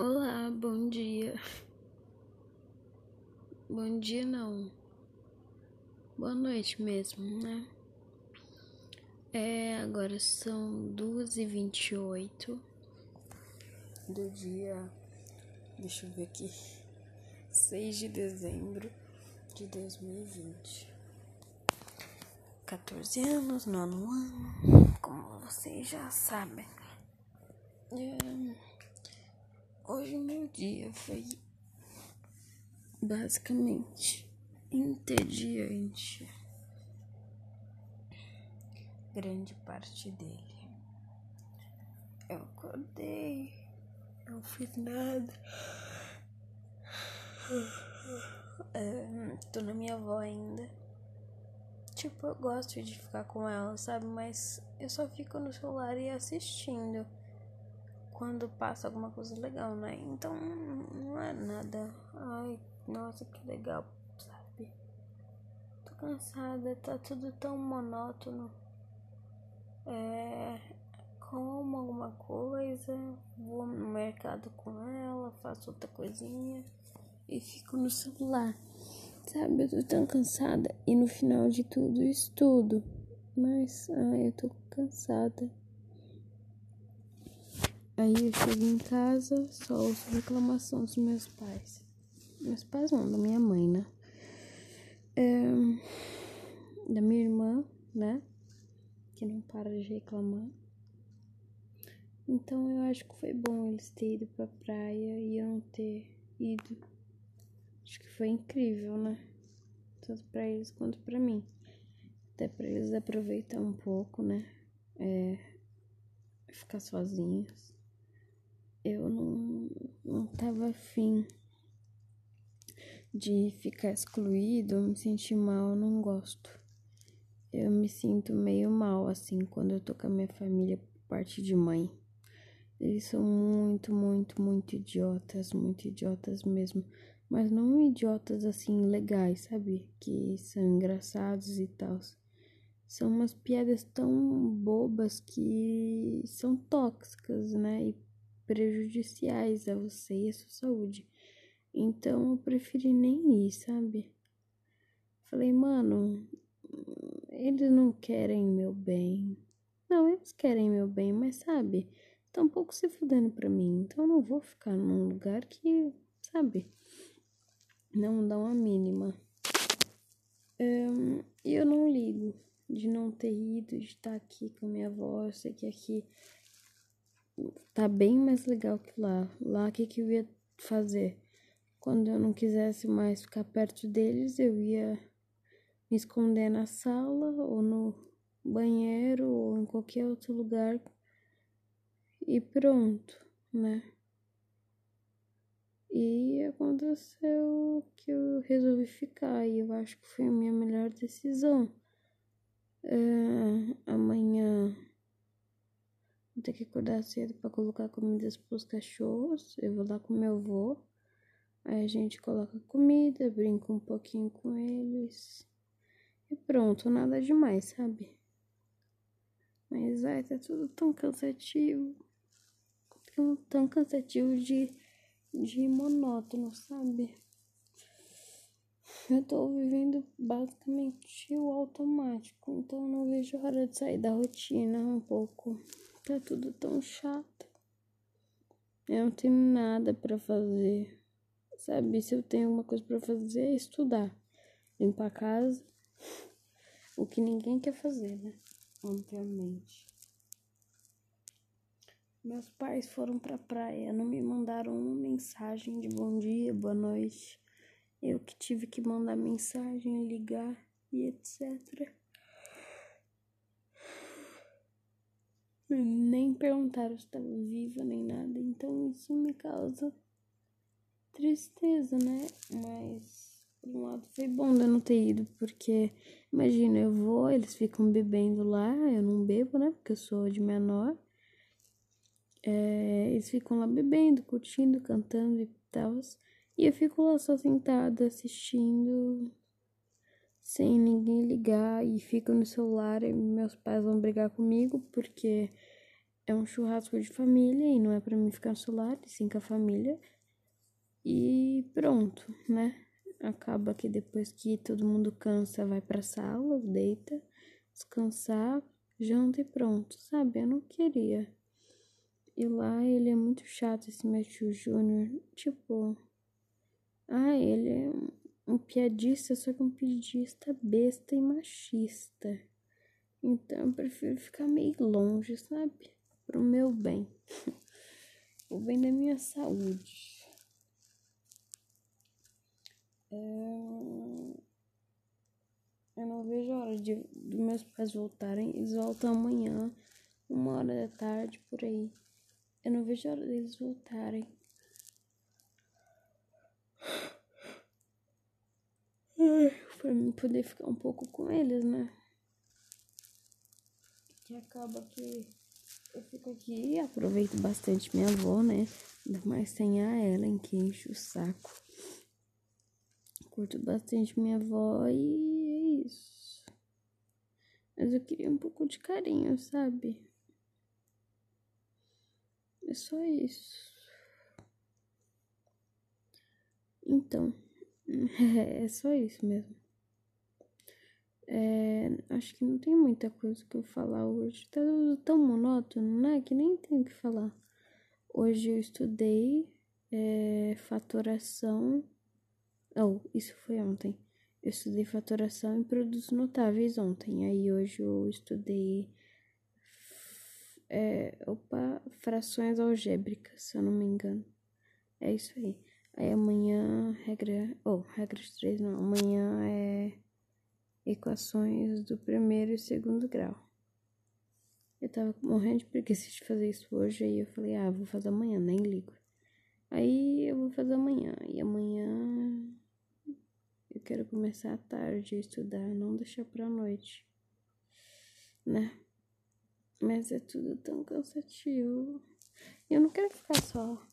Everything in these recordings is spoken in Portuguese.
Olá, bom dia. Bom dia não. Boa noite mesmo, né? É, agora são duas e vinte e oito do dia, deixa eu ver aqui, 6 de dezembro de 2020. 14 anos, nono ano, como vocês já sabem. É, hoje meu dia foi basicamente entediante. Grande parte dele. Eu acordei, não fiz nada. É, tô na minha avó ainda. Tipo, eu gosto de ficar com ela, sabe? Mas eu só fico no celular e assistindo quando passa alguma coisa legal, né? Então não é nada. Ai, nossa, que legal, sabe? Tô cansada, tá tudo tão monótono. É, como alguma coisa, vou no mercado com ela, faço outra coisinha e fico no celular. Sabe, eu tô tão cansada e no final de tudo estudo. Mas, ai, eu tô cansada. Aí eu chego em casa, só ouço reclamação dos meus pais. Meus pais não, da minha mãe, né? É, da minha irmã, né? Que não para de reclamar. Então eu acho que foi bom eles terem ido pra praia e eu não ter ido. Acho que foi incrível, né? Tanto pra eles quanto pra mim. Até pra eles aproveitar um pouco, né? É, ficar sozinhos. Eu não, não tava afim de ficar excluído, me sentir mal, eu não gosto. Eu me sinto meio mal assim quando eu tô com a minha família por parte de mãe. Eles são muito, muito, muito idiotas, muito idiotas mesmo. Mas não idiotas assim legais, sabe? Que são engraçados e tal. São umas piadas tão bobas que são tóxicas, né? E prejudiciais a você e a sua saúde. Então eu preferi nem ir, sabe? Falei, mano, eles não querem meu bem. Não, eles querem meu bem, mas sabe? Tá um pouco se fudendo pra mim. Então eu não vou ficar num lugar que, sabe? Não dá uma mínima. Um, eu não ligo de não ter ido, de estar aqui com a minha avó. Sei que aqui tá bem mais legal que lá. Lá, o que, que eu ia fazer? Quando eu não quisesse mais ficar perto deles, eu ia me esconder na sala ou no banheiro ou em qualquer outro lugar e pronto, né? E aconteceu que eu resolvi ficar e eu acho que foi a minha melhor decisão. É, amanhã vou ter que acordar cedo para colocar comidas pros cachorros. Eu vou lá com meu avô. Aí a gente coloca comida, brinca um pouquinho com eles. E pronto, nada demais, sabe? Mas ai, tá tudo tão cansativo. Tão, tão cansativo de, de monótono, sabe? Eu tô vivendo basicamente o automático, então não vejo hora de sair da rotina um pouco. Tá tudo tão chato. Eu não tenho nada para fazer. Sabe, se eu tenho alguma coisa para fazer é estudar, limpar a casa, o que ninguém quer fazer, né? Obviamente. Meus pais foram pra praia, não me mandaram uma mensagem de bom dia, boa noite. Eu que tive que mandar mensagem, ligar e etc. Nem perguntaram se estava viva nem nada, então isso me causa tristeza, né? Mas por um lado foi bom eu não ter ido, porque imagina, eu vou, eles ficam bebendo lá, eu não bebo, né? Porque eu sou de menor. É, eles ficam lá bebendo, curtindo, cantando e tal. E eu fico lá só sentada assistindo, sem ninguém ligar, e fico no celular. E meus pais vão brigar comigo porque é um churrasco de família e não é para mim ficar solar, sim com a família. E pronto, né? Acaba que depois que todo mundo cansa, vai pra sala, deita, descansar, janta e pronto, sabe? Eu não queria. E lá ele é muito chato, esse Matthew Júnior. Tipo, ah, ele é um piadista, só que um piadista besta e machista. Então eu prefiro ficar meio longe, sabe? Pro meu bem. o bem da minha saúde. É... Eu não vejo a hora de dos meus pais voltarem. Eles voltam amanhã, uma hora da tarde, por aí. Eu não vejo a hora deles voltarem. Pra mim poder ficar um pouco com eles, né? Que acaba que eu fico aqui e aproveito bastante minha avó, né? Ainda mais sem a Ellen que enche o saco. Curto bastante minha avó e é isso. Mas eu queria um pouco de carinho, sabe? É só isso. Então, é só isso mesmo. É, acho que não tem muita coisa que eu falar hoje. Tá tão monótono, né? Que nem tenho o que falar. Hoje eu estudei é, fatoração. Oh, isso foi ontem. Eu estudei fatoração e produtos notáveis ontem. Aí hoje eu estudei é, opa, frações algébricas, se eu não me engano. É isso aí. Aí amanhã, regra. Oh, regras 3 não. Amanhã é equações do primeiro e segundo grau. Eu tava morrendo de preguiça de fazer isso hoje, aí eu falei, ah, vou fazer amanhã, nem ligo. Aí eu vou fazer amanhã, e amanhã eu quero começar à tarde a estudar, não deixar pra noite, né? Mas é tudo tão cansativo. Eu não quero ficar só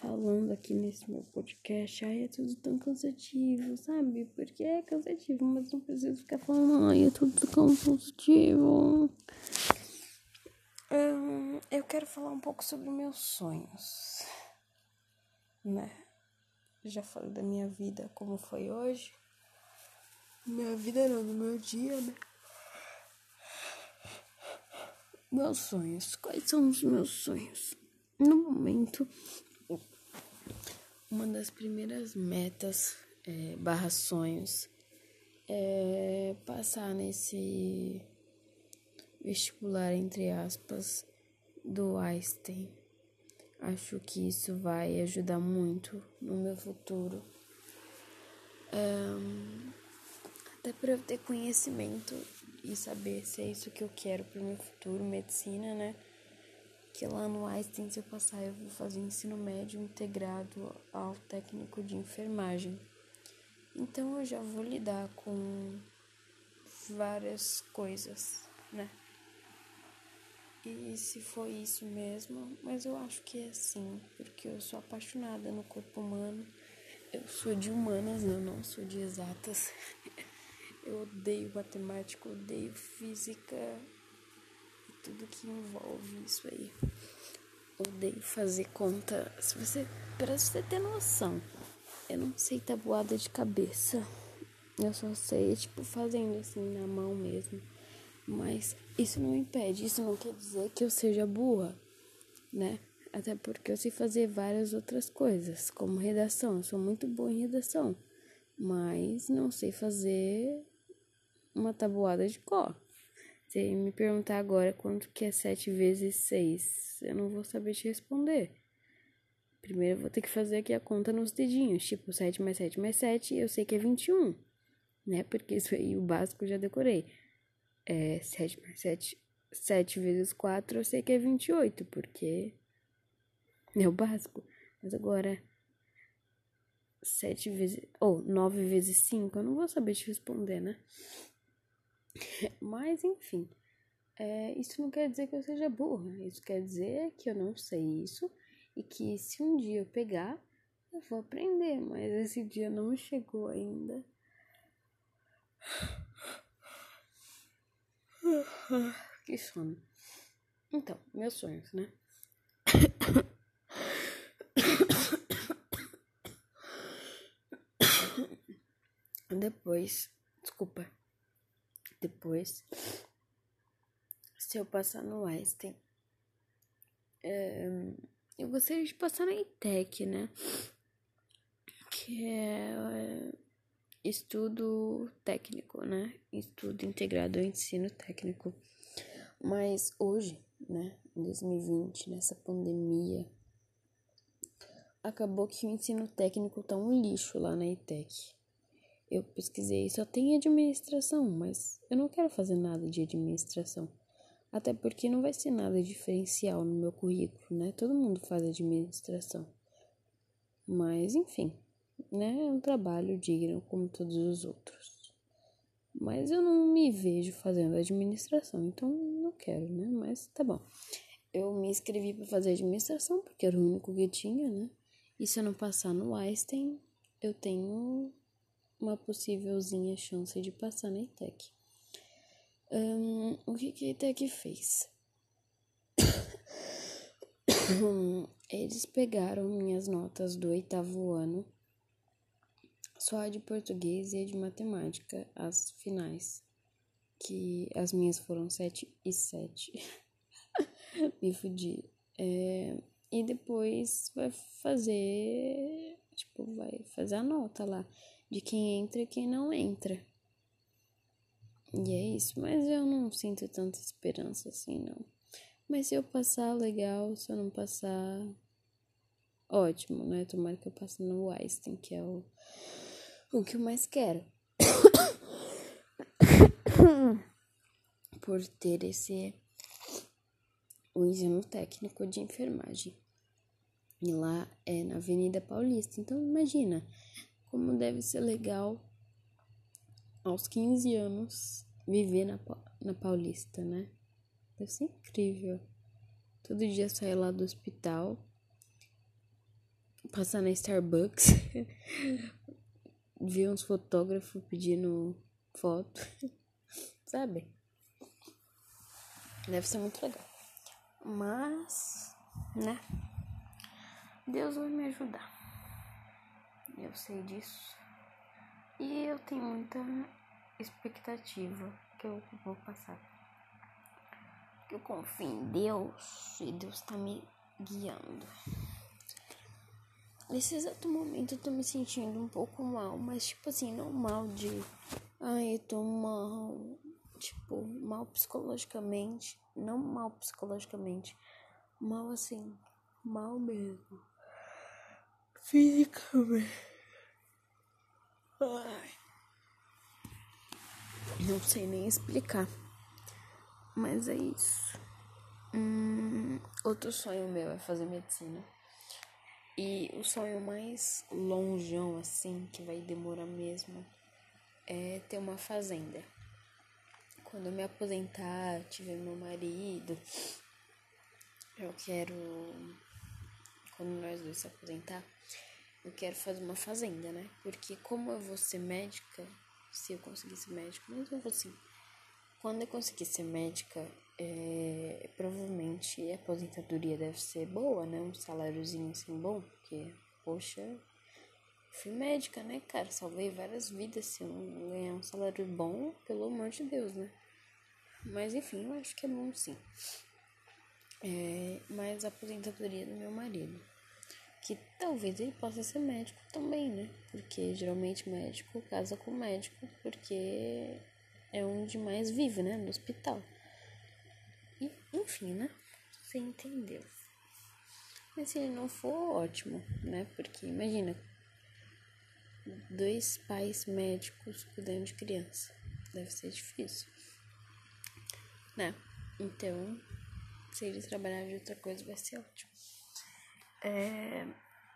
falando aqui nesse meu podcast. Ai, é tudo tão cansativo, sabe? Porque é cansativo, mas não preciso ficar falando, ai, é tudo tão cansativo. Um, eu quero falar um pouco sobre meus sonhos, né? Já falei da minha vida, como foi hoje. Minha vida não, no meu dia, né? Meus sonhos. Quais são os meus sonhos? No momento, uma das primeiras metas é, barra sonhos é passar nesse vestibular, entre aspas, do Einstein. Acho que isso vai ajudar muito no meu futuro. Um, até para eu ter conhecimento e saber se é isso que eu quero para o meu futuro, medicina, né? Que lá no Einstein, se eu passar, eu vou fazer ensino médio integrado ao técnico de enfermagem. Então eu já vou lidar com várias coisas, né? E se foi isso mesmo, mas eu acho que é assim, porque eu sou apaixonada no corpo humano. Eu sou de humanas, eu não sou de exatas. Eu odeio matemática, odeio física tudo que envolve isso aí. Odeio fazer conta. Se você, para você ter noção, eu não sei tabuada de cabeça. Eu só sei, tipo, fazendo assim na mão mesmo. Mas isso não impede, isso não quer dizer que eu seja burra, né? Até porque eu sei fazer várias outras coisas, como redação. Eu sou muito boa em redação, mas não sei fazer uma tabuada de cor. Se me perguntar agora quanto que é 7 vezes 6, eu não vou saber te responder. Primeiro eu vou ter que fazer aqui a conta nos dedinhos, tipo 7 mais 7 mais 7, eu sei que é 21, né? Porque isso aí o básico eu já decorei. É 7 mais 7, 7 vezes 4, eu sei que é 28, porque é o básico. Mas agora 7 vezes, ou oh, 9 vezes 5, eu não vou saber te responder, né? Mas, enfim, é, isso não quer dizer que eu seja burra. Isso quer dizer que eu não sei isso e que se um dia eu pegar, eu vou aprender. Mas esse dia não chegou ainda. Que sono. Então, meus sonhos, né? Depois, desculpa. Depois, se eu passar no Einstein, é, eu gostaria de passar na ITEC, né? Que é estudo técnico, né? Estudo integrado ao ensino técnico. Mas hoje, né, em 2020, nessa pandemia, acabou que o ensino técnico tá um lixo lá na ITEC. Eu pesquisei, só tem administração, mas eu não quero fazer nada de administração. Até porque não vai ser nada diferencial no meu currículo, né? Todo mundo faz administração. Mas, enfim, né? É um trabalho digno como todos os outros. Mas eu não me vejo fazendo administração, então não quero, né? Mas tá bom. Eu me inscrevi para fazer administração porque era o único que tinha, né? E se eu não passar no Einstein, eu tenho uma possívelzinha chance de passar na ITEC. Um, o que, que a ITEC fez? Eles pegaram minhas notas do oitavo ano, só a de português e a de matemática, as finais, que as minhas foram sete e sete. Me fudi. É, e depois vai fazer, tipo, vai fazer a nota lá de quem entra e quem não entra. E é isso, mas eu não sinto tanta esperança assim, não. Mas se eu passar, legal, se eu não passar, ótimo, né? Tomara que eu passe no Einstein, que é o, o que eu mais quero. Por ter esse o ensino técnico de enfermagem. E lá é na Avenida Paulista. Então imagina, como deve ser legal aos 15 anos viver na, na Paulista, né? Deve ser incrível. Todo dia sair lá do hospital, passar na Starbucks, ver uns fotógrafos pedindo foto, sabe? Deve ser muito legal. Mas, né? Deus vai me ajudar. Eu sei disso. E eu tenho muita expectativa que eu vou passar. Eu confio em Deus e Deus tá me guiando. Nesse exato momento eu tô me sentindo um pouco mal, mas tipo assim, não mal de ai, eu tô mal, tipo, mal psicologicamente, não mal psicologicamente, mal assim, mal mesmo fisicamente. Ai. Não sei nem explicar. Mas é isso. Hum, outro sonho meu é fazer medicina. E o sonho mais longeão, assim, que vai demorar mesmo, é ter uma fazenda. Quando eu me aposentar, tiver meu marido, eu quero. Se aposentar, eu quero fazer uma fazenda, né? Porque como eu vou ser médica, se eu conseguir ser médica, mas eu vou sim. Quando eu conseguir ser médica, é, provavelmente a aposentadoria deve ser boa, né? Um saláriozinho assim bom, porque, poxa, fui médica, né, cara? Salvei várias vidas. Se eu não ganhar um salário bom, pelo amor de Deus, né? Mas enfim, eu acho que é bom sim. É, mas a aposentadoria do meu marido que talvez ele possa ser médico também, né? Porque geralmente médico casa com médico porque é onde mais vive, né? No hospital. E, enfim, né? Você entendeu. Mas se ele não for, ótimo, né? Porque imagina, dois pais médicos cuidando de criança. Deve ser difícil. Né? Então, se ele trabalhar de outra coisa, vai ser ótimo. É,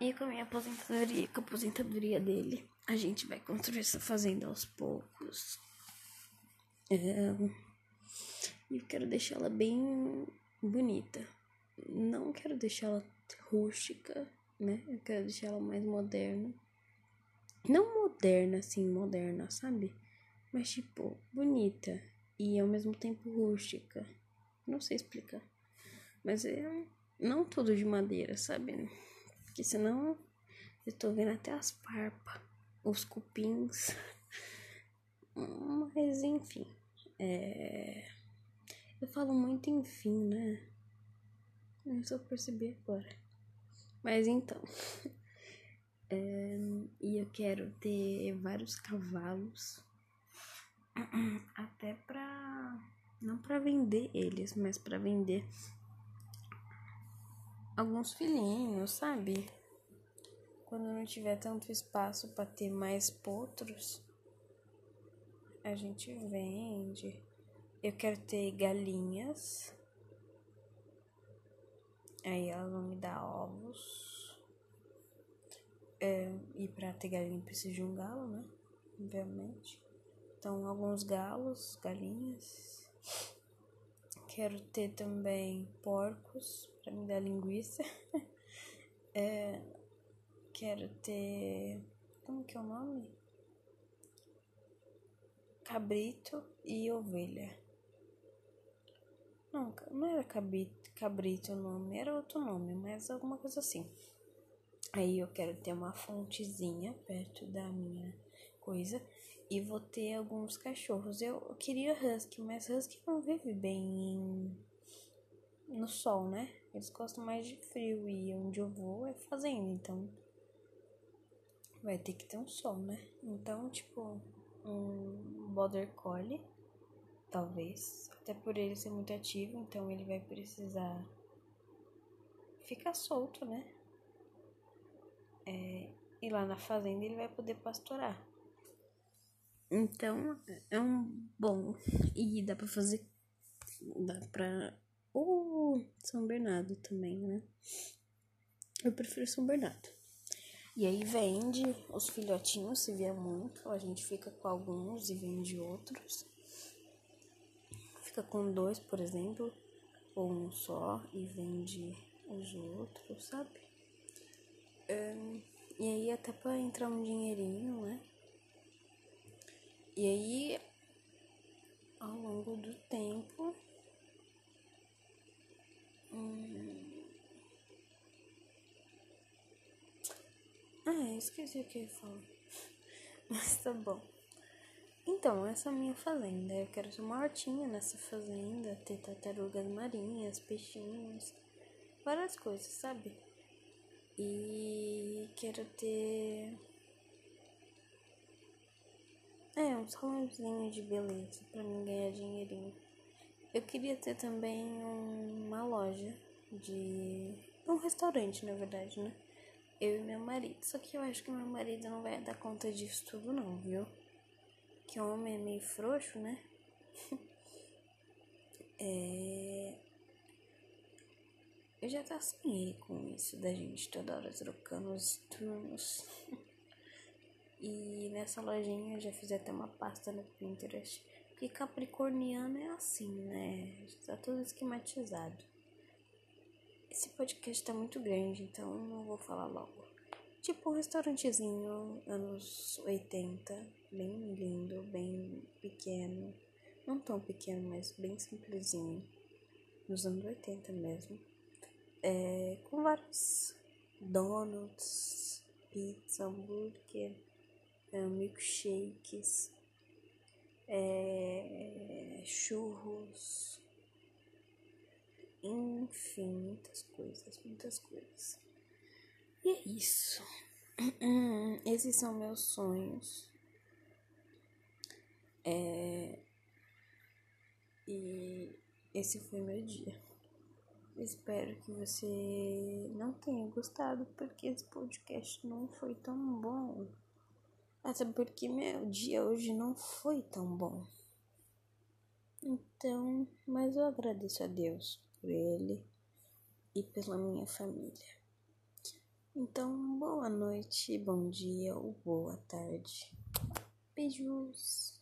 e com a minha aposentadoria, com a aposentadoria dele, a gente vai construir essa fazenda aos poucos. É, eu quero deixá-la bem bonita. Não quero deixá-la rústica, né? Eu quero deixá-la mais moderna. Não moderna, assim, moderna, sabe? Mas, tipo, bonita e ao mesmo tempo rústica. Não sei explicar. Mas é não tudo de madeira, sabe? Porque senão eu tô vendo até as parpas, os cupins. Mas enfim. É... Eu falo muito enfim, né? Eu só percebi agora. Mas então. É... E eu quero ter vários cavalos. Até pra. Não pra vender eles, mas pra vender alguns filhinhos, sabe? Quando não tiver tanto espaço para ter mais potros, a gente vende. Eu quero ter galinhas. Aí elas vão me dar ovos. É, e para ter galinha precisa de um galo, né? Obviamente. Então, alguns galos, galinhas. Quero ter também porcos para me dar linguiça. é, quero ter. Como que é o nome? Cabrito e ovelha. Não, não era cabrito, cabrito o nome, era outro nome, mas alguma coisa assim. Aí eu quero ter uma fontezinha perto da minha coisa e vou ter alguns cachorros. Eu, queria husky, mas husky não vive bem em, no sol, né? Eles gostam mais de frio e onde eu vou é fazenda, então vai ter que ter um sol, né? Então, tipo, um border collie, talvez, até por ele ser muito ativo, então ele vai precisar ficar solto, né? É, e lá na fazenda ele vai poder pastorar. Então, é um bom. E dá pra fazer. Dá pra. Ou São Bernardo também, né? Eu prefiro São Bernardo. E aí vende os filhotinhos, se vier muito. A gente fica com alguns e vende outros. Fica com dois, por exemplo. Ou um só e vende os outros, sabe? Um, e aí até pra entrar um dinheirinho, né? E aí, ao longo do tempo, hum... ah, esqueci o que eu falar. Mas tá bom. Então, essa é a minha fazenda. Eu quero ter uma hortinha nessa fazenda, ter tartarugas marinhas, peixinhos, várias coisas, sabe? E quero ter é, um salãozinho de beleza para mim ganhar dinheirinho. Eu queria ter também uma loja de. um restaurante, na verdade, né? Eu e meu marido. Só que eu acho que meu marido não vai dar conta disso tudo, não, viu? Que homem é meio frouxo, né? é. Eu já tá sonhei com isso da gente toda hora trocando os turnos. E nessa lojinha eu já fiz até uma pasta no Pinterest. Porque capricorniano é assim, né? Tá tudo esquematizado. Esse podcast tá muito grande, então não vou falar logo. Tipo um restaurantezinho anos 80, bem lindo, bem pequeno. Não tão pequeno, mas bem simplesinho. Nos anos 80 mesmo. É, com vários donuts, pizza, hambúrguer milkshakes, é, churros, enfim, muitas coisas, muitas coisas. E é isso. Esses são meus sonhos. É, e esse foi meu dia. Espero que você não tenha gostado, porque esse podcast não foi tão bom. Até porque meu dia hoje não foi tão bom. Então, mas eu agradeço a Deus por ele e pela minha família. Então, boa noite, bom dia ou boa tarde. Beijos.